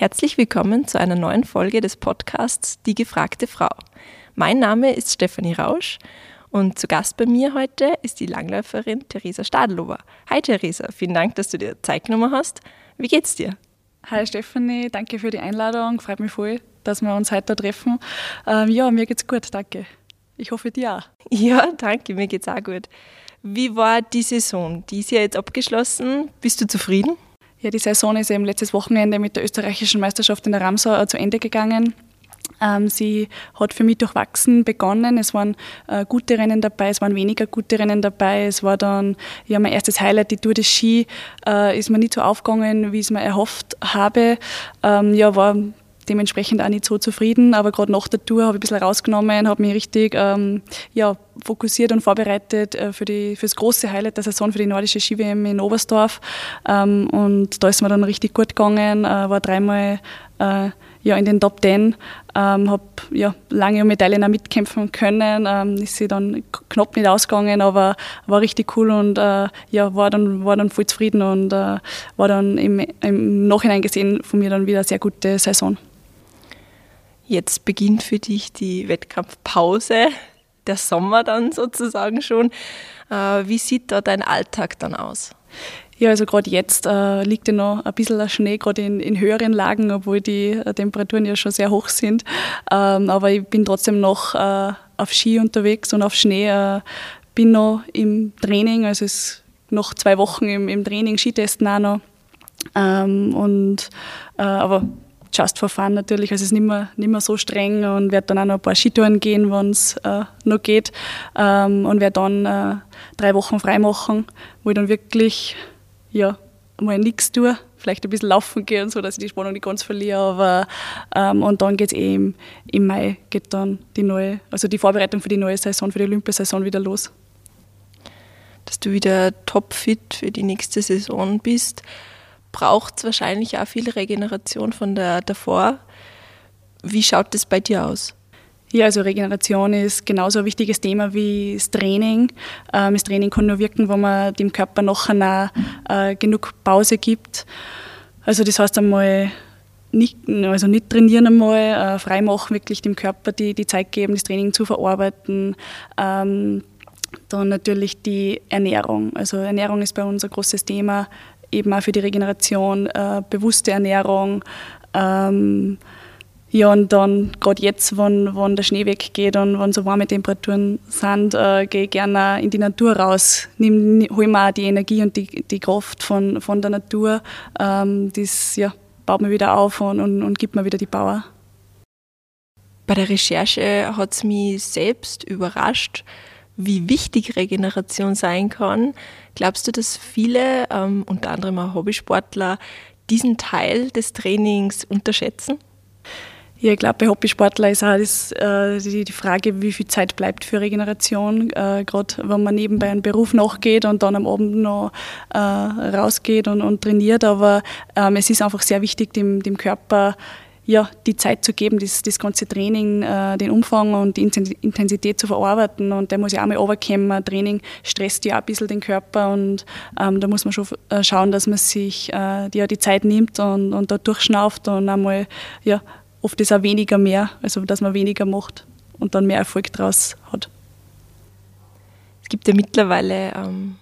Herzlich willkommen zu einer neuen Folge des Podcasts Die gefragte Frau. Mein Name ist Stefanie Rausch und zu Gast bei mir heute ist die Langläuferin Theresa Stadlober. Hi Theresa, vielen Dank, dass du dir Zeit genommen hast. Wie geht's dir? Hi Stefanie, danke für die Einladung. Freut mich voll, dass wir uns heute treffen. Ähm, ja, mir geht's gut, danke. Ich hoffe dir auch. Ja, danke, mir geht's auch gut. Wie war die Saison? Die ist ja jetzt abgeschlossen. Bist du zufrieden? Ja, die Saison ist eben letztes Wochenende mit der österreichischen Meisterschaft in der Ramsau äh, zu Ende gegangen. Ähm, sie hat für mich durchwachsen begonnen. Es waren äh, gute Rennen dabei, es waren weniger gute Rennen dabei. Es war dann ja mein erstes Highlight, die Tour de Ski. Äh, ist mir nicht so aufgegangen, wie ich es mir erhofft habe. Ähm, ja, war dementsprechend auch nicht so zufrieden, aber gerade nach der Tour habe ich ein bisschen rausgenommen, habe mich richtig ähm, ja, fokussiert und vorbereitet äh, für, die, für das große Highlight der Saison für die nordische Ski-WM in Oberstdorf. Ähm, und da ist mir dann richtig gut gegangen, äh, war dreimal äh, ja, in den Top Ten, ähm, habe ja, lange um Medaillen auch mitkämpfen können, ähm, ist sie dann knapp nicht ausgegangen, aber war richtig cool und äh, ja, war dann, war dann voll zufrieden und äh, war dann im, im Nachhinein gesehen von mir dann wieder eine sehr gute Saison. Jetzt beginnt für dich die Wettkampfpause, der Sommer dann sozusagen schon. Äh, wie sieht da dein Alltag dann aus? Ja, also gerade jetzt äh, liegt ja noch ein bisschen Schnee, gerade in, in, höheren Lagen, obwohl die äh, Temperaturen ja schon sehr hoch sind. Ähm, aber ich bin trotzdem noch äh, auf Ski unterwegs und auf Schnee. Äh, bin noch im Training, also es noch zwei Wochen im, im Training, Skitesten auch noch. Ähm, und, äh, aber just for fun natürlich. Also es ist nicht mehr, nicht mehr so streng und werde dann auch noch ein paar Skitouren gehen, wenn es äh, noch geht. Ähm, und werde dann äh, drei Wochen frei machen, wo ich dann wirklich ja, mal nichts tue. Vielleicht ein bisschen laufen gehen, so dass ich die Spannung nicht ganz verliere. Aber, ähm, und dann geht es eh im, im Mai, geht dann die neue, also die Vorbereitung für die neue Saison, für die Olympiasaison wieder los. Dass du wieder topfit für die nächste Saison bist braucht es wahrscheinlich auch viel Regeneration von der davor. Wie schaut das bei dir aus? Ja, also Regeneration ist genauso ein wichtiges Thema wie das Training. Ähm, das Training kann nur wirken, wenn man dem Körper nachher äh, genug Pause gibt. Also das heißt einmal nicht, also nicht trainieren einmal, äh, frei machen, wirklich dem Körper die, die Zeit geben, das Training zu verarbeiten. Ähm, dann natürlich die Ernährung. Also Ernährung ist bei uns ein großes Thema eben auch für die Regeneration, äh, bewusste Ernährung. Ähm, ja, und dann gerade jetzt, wenn, wenn der Schnee weggeht und wenn so warme Temperaturen sind, äh, gehe ich gerne in die Natur raus. Nimm, hol mir auch die Energie und die, die Kraft von, von der Natur. Ähm, das ja, baut mir wieder auf und, und, und gibt mir wieder die Power. Bei der Recherche hat es mich selbst überrascht, wie wichtig Regeneration sein kann. Glaubst du, dass viele, ähm, unter anderem auch Hobbysportler, diesen Teil des Trainings unterschätzen? Ja, ich glaube, bei Hobbysportler ist auch das, äh, die, die, Frage, wie viel Zeit bleibt für Regeneration. Äh, Gerade wenn man nebenbei einen Beruf nachgeht und dann am Abend noch äh, rausgeht und, und, trainiert. Aber ähm, es ist einfach sehr wichtig, dem, dem Körper ja, die Zeit zu geben, das, das ganze Training, äh, den Umfang und die Intensität zu verarbeiten. Und der muss ja auch mal runterkommen. Training stresst ja auch ein bisschen den Körper und ähm, da muss man schon äh, schauen, dass man sich äh, ja, die Zeit nimmt und, und da durchschnauft und einmal, ja, oft ist auch weniger mehr, also dass man weniger macht und dann mehr Erfolg daraus hat. Es gibt ja mittlerweile ähm,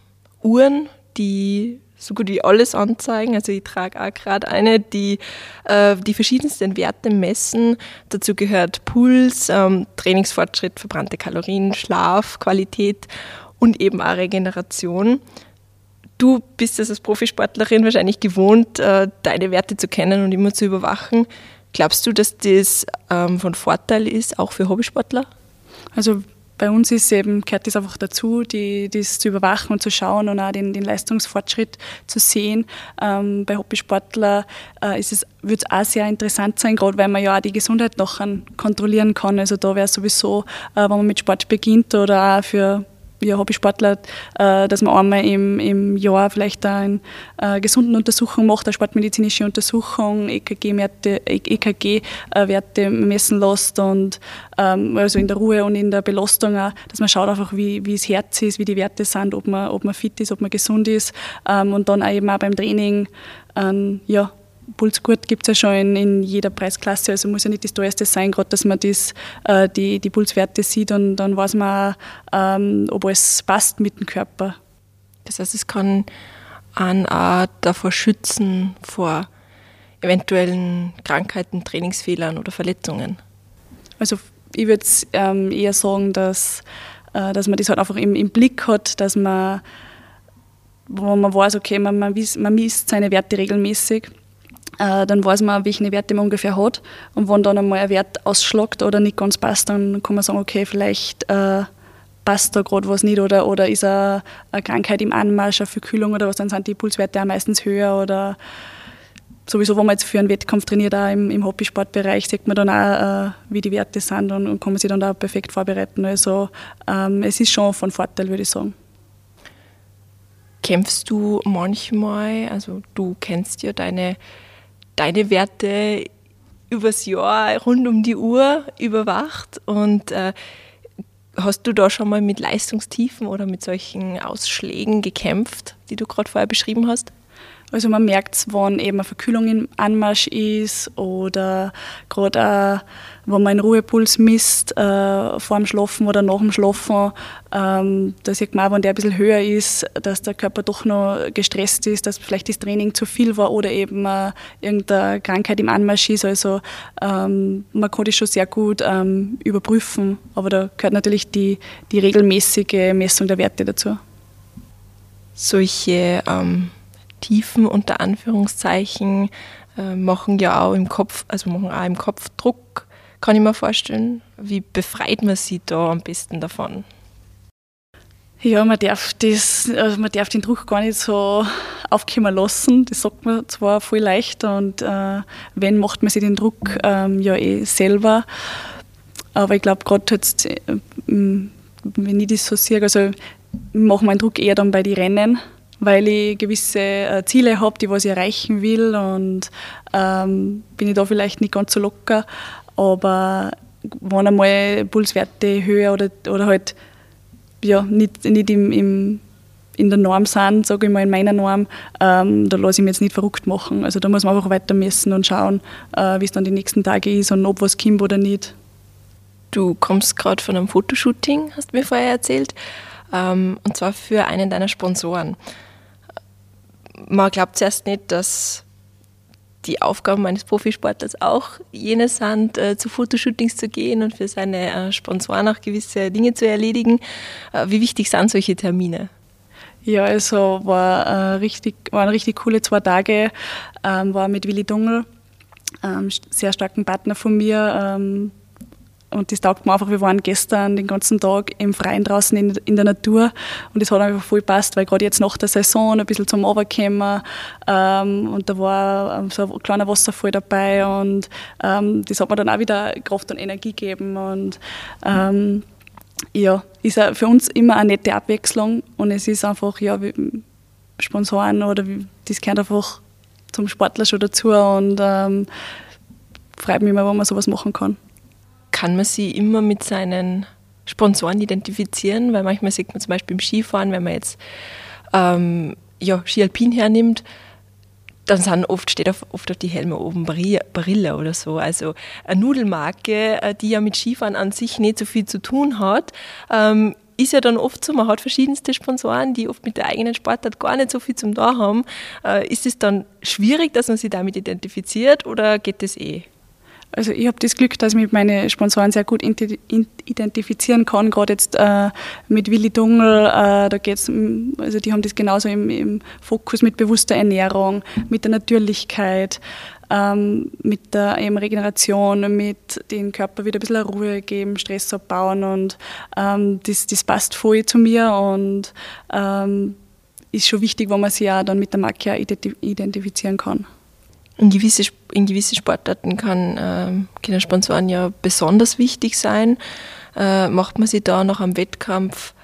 Uhren, die so gut wie alles anzeigen. Also ich trage auch gerade eine, die äh, die verschiedensten Werte messen. Dazu gehört Puls, ähm, Trainingsfortschritt, verbrannte Kalorien, Schlaf, Qualität und eben auch Regeneration. Du bist es als Profisportlerin wahrscheinlich gewohnt, äh, deine Werte zu kennen und immer zu überwachen. Glaubst du, dass das ähm, von Vorteil ist, auch für Hobbysportler? Also bei uns ist eben, gehört das einfach dazu, die, das zu überwachen und zu schauen und auch den, den Leistungsfortschritt zu sehen. Ähm, bei Hobbysportler äh, ist es, wird es auch sehr interessant sein, gerade weil man ja auch die Gesundheit nachher kontrollieren kann. Also da wäre es sowieso, äh, wenn man mit Sport beginnt oder auch für ja, Hobbysportler, äh, dass man einmal im, im Jahr vielleicht eine äh, gesunden Untersuchung macht, eine sportmedizinische Untersuchung, EKG-Werte EKG, äh, messen lässt und ähm, also in der Ruhe und in der Belastung auch, dass man schaut einfach, wie, wie das Herz ist, wie die Werte sind, ob man, ob man fit ist, ob man gesund ist ähm, und dann auch eben auch beim Training ähm, ja, Pulsgurt gibt es ja schon in, in, jeder Preisklasse, also muss ja nicht das teuerste sein, gerade dass man das, äh, die, die Pulswerte sieht und dann weiß man, ähm, ob alles passt mit dem Körper. Das heißt, es kann einen auch davor schützen vor eventuellen Krankheiten, Trainingsfehlern oder Verletzungen. Also ich würde ähm, eher sagen, dass, äh, dass man das halt einfach im, im Blick hat, dass man wo man weiß, okay, man, man, man misst seine Werte regelmäßig dann weiß man, welche Werte man ungefähr hat. Und wenn dann einmal ein Wert ausschlagt oder nicht ganz passt, dann kann man sagen, okay, vielleicht äh, passt da gerade was nicht oder, oder ist eine, eine Krankheit im Anmarsch, eine Verkühlung oder was, dann sind die Pulswerte auch meistens höher oder sowieso, wenn man jetzt für einen Wettkampf trainiert, auch im, im Hobbysportbereich, sieht man dann auch, äh, wie die Werte sind und, und kann man sich dann da perfekt vorbereiten. Also ähm, es ist schon von Vorteil, würde ich sagen. Kämpfst du manchmal, also du kennst ja deine deine Werte übers Jahr rund um die Uhr überwacht und äh, hast du da schon mal mit Leistungstiefen oder mit solchen Ausschlägen gekämpft, die du gerade vorher beschrieben hast? Also man merkt es, wenn eben eine Verkühlung im Anmarsch ist oder gerade wenn man einen Ruhepuls misst äh, vor dem Schlafen oder nach dem Schlafen, ähm, da sieht man auch, wenn der ein bisschen höher ist, dass der Körper doch noch gestresst ist, dass vielleicht das Training zu viel war oder eben äh, irgendeine Krankheit im Anmarsch ist. Also ähm, man kann das schon sehr gut ähm, überprüfen, aber da gehört natürlich die, die regelmäßige Messung der Werte dazu. Solche ähm, Tiefen unter Anführungszeichen äh, machen ja auch im Kopf, also machen auch im Kopf Druck, kann ich mir vorstellen. Wie befreit man sich da am besten davon? Ja, man darf, das, also man darf den Druck gar nicht so aufkommen lassen. Das sagt man zwar voll leicht und äh, wenn, macht man sich den Druck ähm, ja eh selber. Aber ich glaube, gerade jetzt, äh, wenn ich das so sehe, also mache meinen Druck eher dann bei den Rennen weil ich gewisse äh, Ziele habe, die was ich erreichen will und ähm, bin ich da vielleicht nicht ganz so locker, aber wenn einmal Pulswerte höher oder, oder halt ja, nicht, nicht im, im, in der Norm sind, sage ich mal, in meiner Norm, ähm, da lasse ich mich jetzt nicht verrückt machen. Also da muss man einfach weiter messen und schauen, äh, wie es dann die nächsten Tage ist und ob was kommt oder nicht. Du kommst gerade von einem Fotoshooting, hast du mir vorher erzählt, ähm, und zwar für einen deiner Sponsoren man glaubt zuerst nicht, dass die Aufgaben eines Profisportlers auch jene sind, äh, zu Fotoshootings zu gehen und für seine äh, Sponsoren auch gewisse Dinge zu erledigen. Äh, wie wichtig sind solche Termine? Ja, also war, äh, richtig, waren richtig coole zwei Tage. Ähm, war mit Willi Dungel, ähm, sehr starken Partner von mir, ähm, und das taugt mir einfach. Wir waren gestern den ganzen Tag im Freien draußen in, in der Natur und das hat einfach voll passt, weil gerade jetzt nach der Saison ein bisschen zum Runterkommen ähm, und da war ähm, so ein kleiner Wasserfall dabei und ähm, das hat mir dann auch wieder Kraft und Energie gegeben und ähm, ja, ist für uns immer eine nette Abwechslung und es ist einfach, ja, Sponsoren oder das gehört einfach zum Sportler schon dazu und ähm, freut mich immer, wenn man sowas machen kann kann man sie immer mit seinen Sponsoren identifizieren, weil manchmal sieht man zum Beispiel im Skifahren, wenn man jetzt ähm, ja, Ski Alpin hernimmt, dann sind oft, steht auf, oft auf die Helme oben Barilla oder so. Also eine Nudelmarke, äh, die ja mit Skifahren an sich nicht so viel zu tun hat, ähm, ist ja dann oft so, man hat verschiedenste Sponsoren, die oft mit der eigenen Sportart gar nicht so viel zum da haben. Äh, ist es dann schwierig, dass man sich damit identifiziert oder geht das eh? Also ich habe das Glück, dass ich mich meine Sponsoren sehr gut identifizieren kann. Gerade jetzt äh, mit Willi Dungel, äh, da geht's, also die haben das genauso im, im, Fokus mit bewusster Ernährung, mit der Natürlichkeit. ähm, mit der eben Regeneration, mit dem Körper wieder ein bisschen Ruhe geben, Stress abbauen und ähm, das, das passt voll zu mir und ähm, ist schon wichtig, wo man sich ja dann mit der Marke identifizieren kann. In gewisse, in gewisse Sportarten kann, äh, können Sponsoren ja besonders wichtig sein. Äh, macht man sich da nach einem Wettkampf,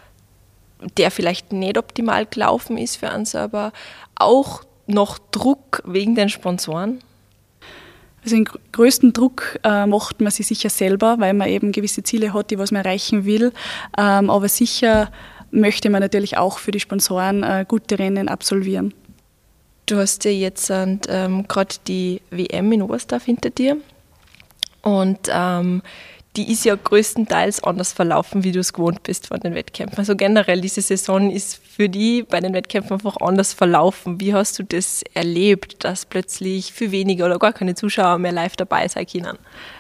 der vielleicht nicht optimal gelaufen ist für einen selber, auch noch Druck wegen den Sponsoren? Also den größten Druck äh, macht man sich sicher selber, weil man eben gewisse Ziele hat, die was man erreichen will. Ähm, aber sicher möchte man natürlich auch für die Sponsoren äh, gute Rennen absolvieren. Du hast ja jetzt ähm, gerade die WM in Oberstdorf hinter dir und ähm, die ist ja größtenteils anders verlaufen, wie du es gewohnt bist von den Wettkämpfen. Also generell, diese Saison ist für die bei den Wettkämpfen einfach anders verlaufen. Wie hast du das erlebt, dass plötzlich für wenige oder gar keine Zuschauer mehr live dabei sein können?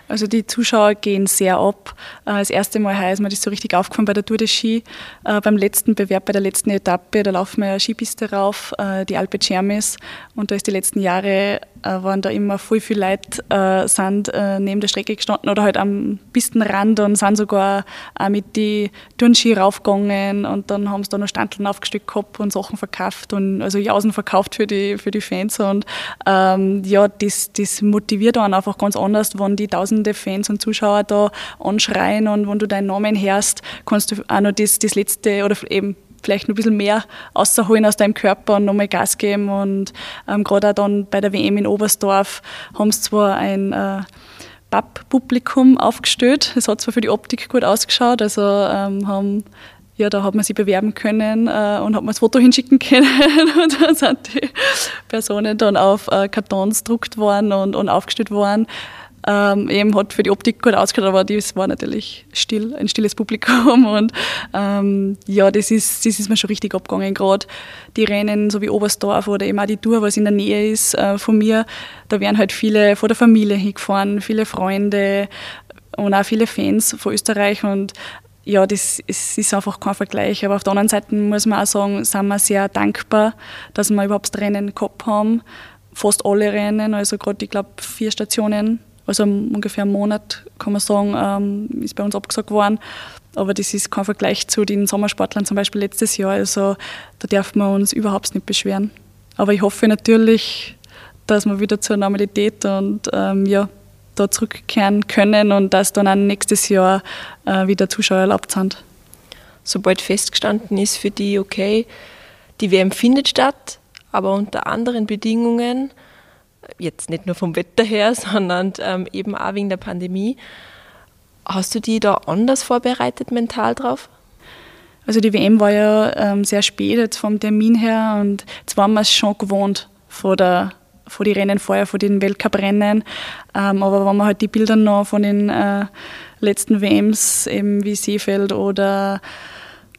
Also die Zuschauer gehen sehr ab. Äh, das erste Mal heißt mir das so richtig aufgefallen bei der Tour de Ski. Äh, beim letzten Bewerb, bei der letzten Etappe, da laufen wir eine Skipiste rauf, äh, die Alpe Cermis. Und da ist die letzten Jahre waren da immer voll viel Leute sind neben der Strecke gestanden oder halt am Pistenrand und sind sogar auch mit die Turnski raufgegangen und dann haben sie da noch Standeln aufgestellt gehabt und Sachen verkauft und also Jausen verkauft für die, für die Fans und ähm, ja, das, das motiviert einen einfach ganz anders, wenn die tausend tausende Fans und Zuschauer da anschreien und wenn du deinen Namen hörst, kannst du auch noch das, das letzte oder eben vielleicht noch ein bisschen mehr rausholen aus deinem Körper und nochmal Gas geben. Und ähm, gerade auch dann bei der WM in Oberstdorf haben sie zwar ein äh, Papp-Publikum aufgestellt. Es hat zwar für die Optik gut ausgeschaut, also ähm, haben ja, da hat man sich bewerben können äh, und hat man das Foto hinschicken können und dann sind die Personen dann auf äh, Kartons gedruckt worden und, und aufgestellt worden. Ähm, eben hat für die Optik gut ausgeschaut, aber das war natürlich still, ein stilles Publikum und ähm, ja, das ist, das ist mir schon richtig abgegangen. Gerade die Rennen, so wie Oberstdorf oder eben auch die Tour, was in der Nähe ist äh, von mir, da werden halt viele von der Familie hingefahren, viele Freunde und auch viele Fans von Österreich und ja, das ist, ist einfach kein Vergleich. Aber auf der anderen Seite muss man auch sagen, sind wir sehr dankbar, dass wir überhaupt das Rennen gehabt haben. Fast alle Rennen, also gerade, ich glaube, vier Stationen also ungefähr einen Monat, kann man sagen, ähm, ist bei uns abgesagt worden. Aber das ist kein Vergleich zu den Sommersportlern zum Beispiel letztes Jahr. Also da dürfen wir uns überhaupt nicht beschweren. Aber ich hoffe natürlich, dass wir wieder zur Normalität und ähm, ja, da zurückkehren können und dass dann auch nächstes Jahr äh, wieder Zuschauer erlaubt sind. Sobald festgestanden ist für die, okay, die WM findet statt, aber unter anderen Bedingungen, jetzt nicht nur vom Wetter her, sondern ähm, eben auch wegen der Pandemie. Hast du die da anders vorbereitet mental drauf? Also die WM war ja ähm, sehr spät jetzt vom Termin her und jetzt waren wir es schon gewohnt vor, der, vor die Rennen vorher, vor den Weltcuprennen. Ähm, aber wenn man halt die Bilder noch von den äh, letzten WMs, eben wie Seefeld oder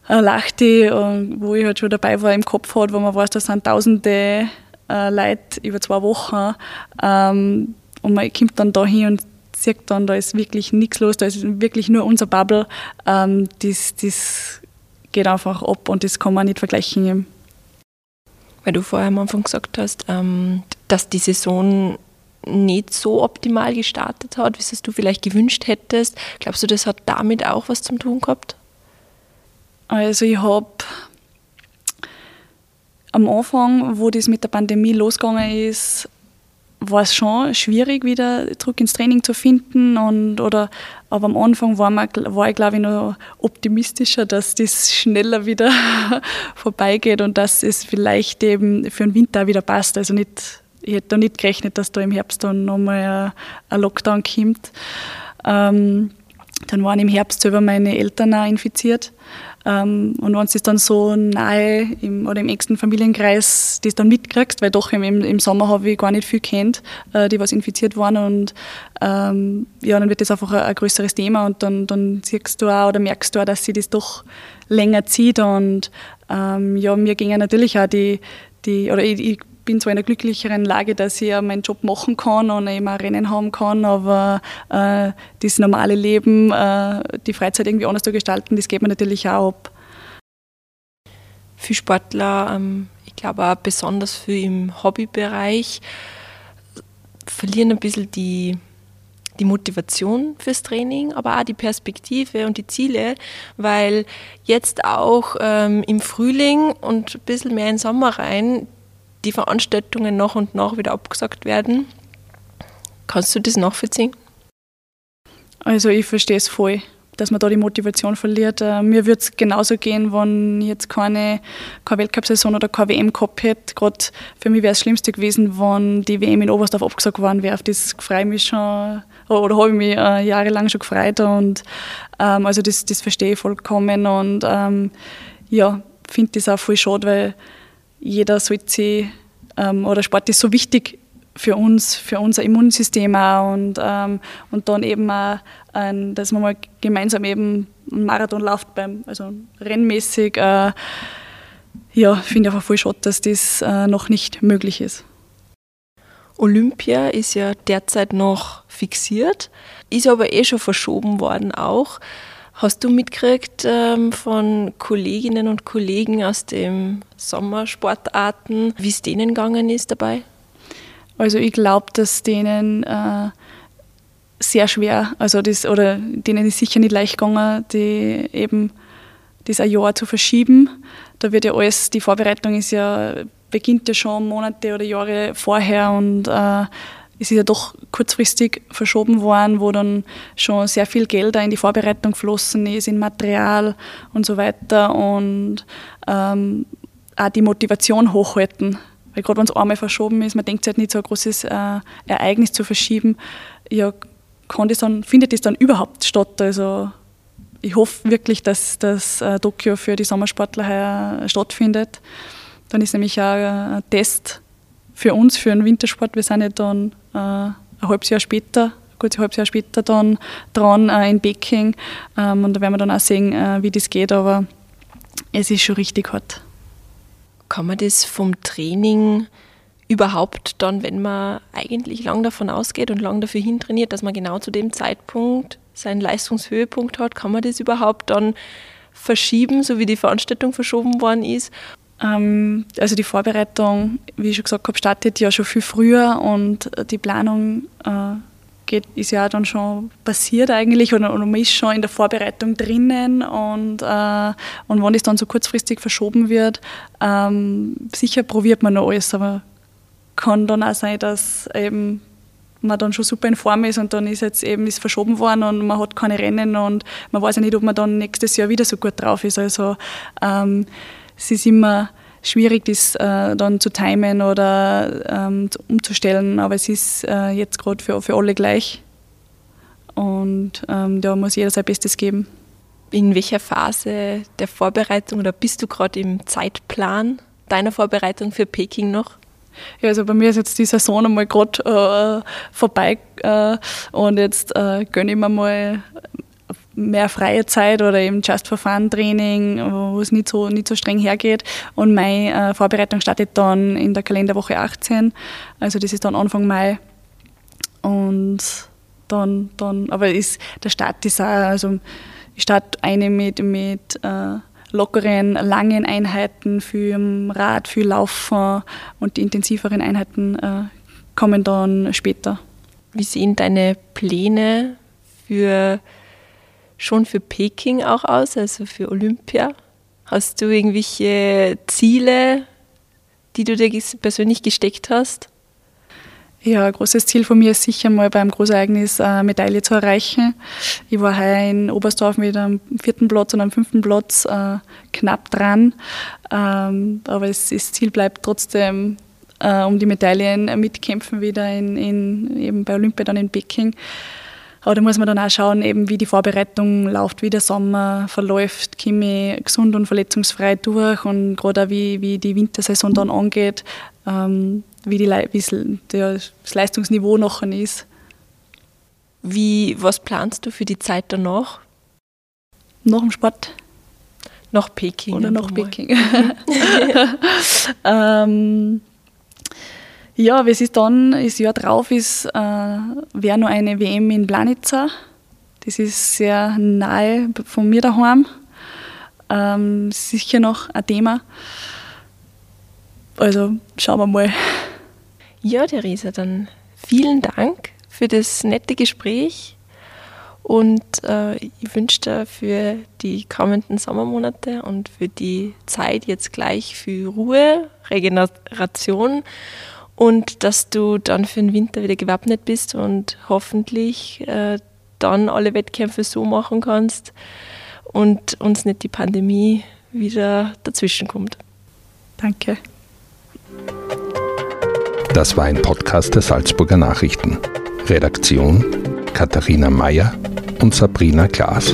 äh, Lachti, wo ich halt schon dabei war, im Kopf hat, wo man weiß, da sind tausende äh, Leute über zwei Wochen. Ähm, und man kommt dann da hin und sieht dann, da ist wirklich nichts los, da ist wirklich nur unser Bubble. Ähm, das, das geht einfach ab und das kann man nicht vergleichen. Weil du vorher am Anfang gesagt hast, ähm, dass die Saison nicht so optimal gestartet hat, wie es du vielleicht gewünscht hättest. Glaubst du, das hat damit auch was zu tun gehabt? Also ich habe am Anfang, wo das mit der Pandemie losgegangen ist, war es schon schwierig, wieder zurück ins Training zu finden. Und, oder, aber am Anfang war, man, war ich, glaube ich, noch optimistischer, dass das schneller wieder vorbeigeht und dass es vielleicht eben für den Winter wieder passt. Also nicht, ich hätte da nicht gerechnet, dass da im Herbst dann nochmal ein Lockdown kommt. Ähm, dann waren im Herbst selber meine Eltern auch infiziert. Ähm, und wenn du es dann so nahe im, oder im engsten Familienkreis das dann mitkriegst, weil doch im, im Sommer habe ich gar nicht viel kennt, äh, die was infiziert waren und ähm, ja, dann wird das einfach ein, ein, größeres Thema und dann, dann siehst du auch oder merkst du auch, dass sie das doch länger zieht und ähm, ja, mir gingen natürlich auch die, die oder ich, ich bin zwar in einer glücklicheren Lage, dass ich meinen Job machen kann und eben auch Rennen haben kann, aber äh, das normale Leben, äh, die Freizeit irgendwie anders zu gestalten, das geht mir natürlich auch ab. Für Sportler, ähm, ich glaube auch besonders für im Hobbybereich, verlieren ein bisschen die, die Motivation fürs Training, aber auch die Perspektive und die Ziele, weil jetzt auch ähm, im Frühling und ein bisschen mehr in den Sommer rein die Veranstaltungen nach und nach wieder abgesagt werden. Kannst du das nachvollziehen? Also ich verstehe es voll, dass man da die Motivation verliert. Äh, mir würde es genauso gehen, wenn ich jetzt keine, keine Weltcup-Saison oder keine WM gehabt hätte. Gerade für mich wäre es Schlimmste gewesen, wenn die WM in Oberstdorf abgesagt worden wäre. Auf das freue ich mich schon oder habe ich mich äh, jahrelang schon gefreut. Und, ähm, also das, das verstehe ich vollkommen und ähm, ja, finde das auch voll schade, weil jeder sollte sich, ähm, oder Sport ist so wichtig für uns, für unser Immunsystem auch und, ähm, und dann eben auch, ein, dass man mal gemeinsam eben einen Marathon läuft, beim, also rennmäßig. Äh, ja, finde ich einfach voll schade, dass das äh, noch nicht möglich ist. Olympia ist ja derzeit noch fixiert, ist aber eh schon verschoben worden auch. Hast du mitgekriegt ähm, von Kolleginnen und Kollegen aus den Sommersportarten, wie es denen gegangen ist dabei? Also ich glaube, dass denen äh, sehr schwer, also das, oder denen ist sicher nicht leicht gegangen, die eben das ein Jahr zu verschieben. Da wird ja alles, die Vorbereitung ist ja, beginnt ja schon Monate oder Jahre vorher und äh, es ist ja doch kurzfristig verschoben worden, wo dann schon sehr viel Geld in die Vorbereitung geflossen ist, in Material und so weiter und ähm, auch die Motivation hochhalten. Weil gerade wenn es einmal verschoben ist, man denkt sich halt nicht so ein großes äh, Ereignis zu verschieben, ja, kann das dann, findet das dann überhaupt statt? Also ich hoffe wirklich, dass das äh, Tokio für die Sommersportler heuer stattfindet. Dann ist nämlich auch ein Test für uns, für den Wintersport. Wir sind ja dann äh, ein halbes Jahr später, gut ein halbes Jahr später dann dran äh, in Peking. Ähm, und da werden wir dann auch sehen, äh, wie das geht. Aber es ist schon richtig hart. Kann man das vom Training überhaupt dann, wenn man eigentlich lang davon ausgeht und lang dafür hintrainiert, dass man genau zu dem Zeitpunkt seinen Leistungshöhepunkt hat, kann man das überhaupt dann verschieben, so wie die Veranstaltung verschoben worden ist? Ähm, also die Vorbereitung, wie ich schon gesagt habe, startet ja schon viel früher und die Planung äh, geht, ist ja dann schon passiert eigentlich oder man ist schon in der Vorbereitung drinnen und, äh, und wenn es dann so kurzfristig verschoben wird, ähm, sicher probiert man noch alles, aber kann dann auch sein, dass eben man dann schon super in Form ist und dann ist jetzt eben ist verschoben worden und man hat keine Rennen und man weiß ja nicht, ob man dann nächstes Jahr wieder so gut drauf ist. Also ähm, es ist immer schwierig, das äh, dann zu timen oder ähm, umzustellen, aber es ist äh, jetzt gerade für, für alle gleich und ähm, da muss jeder sein Bestes geben. In welcher Phase der Vorbereitung oder bist du gerade im Zeitplan deiner Vorbereitung für Peking noch? Ja, also bei mir ist jetzt die Saison einmal gerade äh, vorbei äh, und jetzt äh, gönne ich mir mal mehr freie Zeit oder eben Just for Fun Training, wo es nicht so, nicht so streng hergeht. Und meine äh, Vorbereitung startet dann in der Kalenderwoche 18. Also das ist dann Anfang Mai. Und dann, dann aber ist, der Start ist auch, also ich starte eine mit, mit äh, lockeren, langen Einheiten für Rad, für Laufen und die intensiveren Einheiten äh, kommen dann später. Wie sehen deine Pläne für schon für Peking auch aus, also für Olympia? Hast du irgendwelche Ziele, die du dir persönlich gesteckt hast? Ja, ein großes Ziel von mir ist sicher mal beim Großereignis eine Medaille zu erreichen. Ich war heuer in Oberstdorf mit einem vierten Platz und einem fünften Platz äh, knapp dran. Ähm, aber das Ziel bleibt trotzdem äh, um die Medaillen mitkämpfen wieder in, in, eben bei Olympia dann in Peking. Aber da muss man dann auch schauen, eben wie die Vorbereitung läuft, wie der Sommer verläuft, komme ich gesund und verletzungsfrei durch und gerade auch wie, wie die Wintersaison dann angeht, ähm, wie, die, wie das Leistungsniveau nachher ist. Wie, was planst du für die Zeit danach? Nach dem Sport. Nach Peking. Oder nach Peking. ähm, ja, es ist dann, das Jahr drauf ist, äh, wäre noch eine WM in Planica. Das ist sehr nahe von mir daheim. Ähm, sicher noch ein Thema. Also schauen wir mal. Ja, Theresa, dann vielen Dank für das nette Gespräch und äh, ich wünsche dir für die kommenden Sommermonate und für die Zeit jetzt gleich viel Ruhe, Regeneration und dass du dann für den Winter wieder gewappnet bist und hoffentlich äh, dann alle Wettkämpfe so machen kannst und uns nicht die Pandemie wieder dazwischen kommt. Danke. Das war ein Podcast der Salzburger Nachrichten. Redaktion Katharina Mayer und Sabrina Klaas.